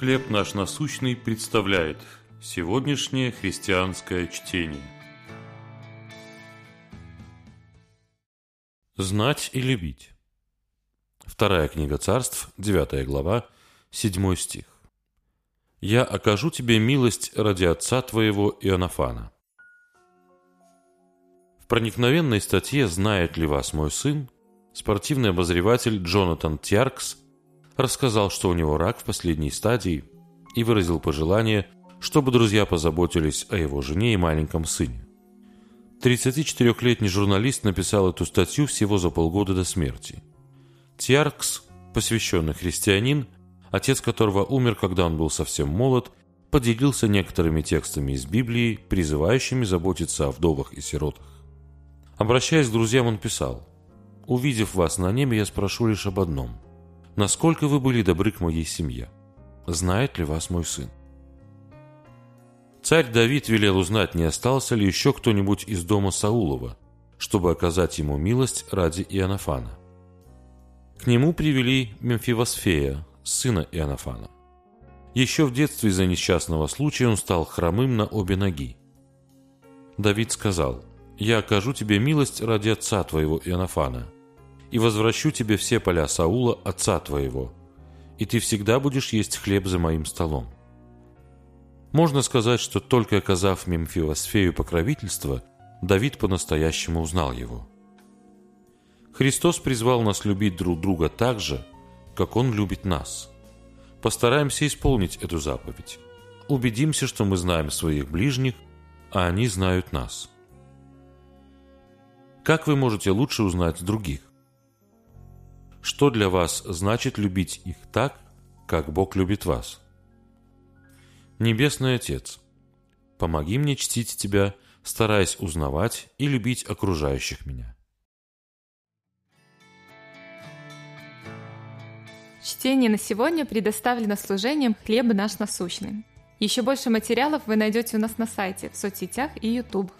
«Хлеб наш насущный» представляет сегодняшнее христианское чтение. Знать и любить. Вторая книга царств, 9 глава, 7 стих. «Я окажу тебе милость ради отца твоего Иоаннафана». В проникновенной статье «Знает ли вас мой сын» спортивный обозреватель Джонатан Тяркс рассказал, что у него рак в последней стадии и выразил пожелание, чтобы друзья позаботились о его жене и маленьком сыне. 34-летний журналист написал эту статью всего за полгода до смерти. Тиаркс, посвященный христианин, отец которого умер, когда он был совсем молод, поделился некоторыми текстами из Библии, призывающими заботиться о вдовах и сиротах. Обращаясь к друзьям, он писал, «Увидев вас на небе, я спрошу лишь об одном – насколько вы были добры к моей семье. Знает ли вас мой сын? Царь Давид велел узнать, не остался ли еще кто-нибудь из дома Саулова, чтобы оказать ему милость ради Иоаннафана. К нему привели Мемфивосфея, сына Иоаннафана. Еще в детстве из-за несчастного случая он стал хромым на обе ноги. Давид сказал, «Я окажу тебе милость ради отца твоего Иоаннафана, и возвращу тебе все поля Саула, отца твоего, и ты всегда будешь есть хлеб за моим столом». Можно сказать, что только оказав Мемфилосфею покровительство, Давид по-настоящему узнал его. Христос призвал нас любить друг друга так же, как Он любит нас. Постараемся исполнить эту заповедь. Убедимся, что мы знаем своих ближних, а они знают нас. Как вы можете лучше узнать других? Что для вас значит любить их так, как Бог любит вас? Небесный Отец, помоги мне чтить Тебя, стараясь узнавать и любить окружающих меня. Чтение на сегодня предоставлено служением «Хлеб наш насущный». Еще больше материалов вы найдете у нас на сайте, в соцсетях и YouTube.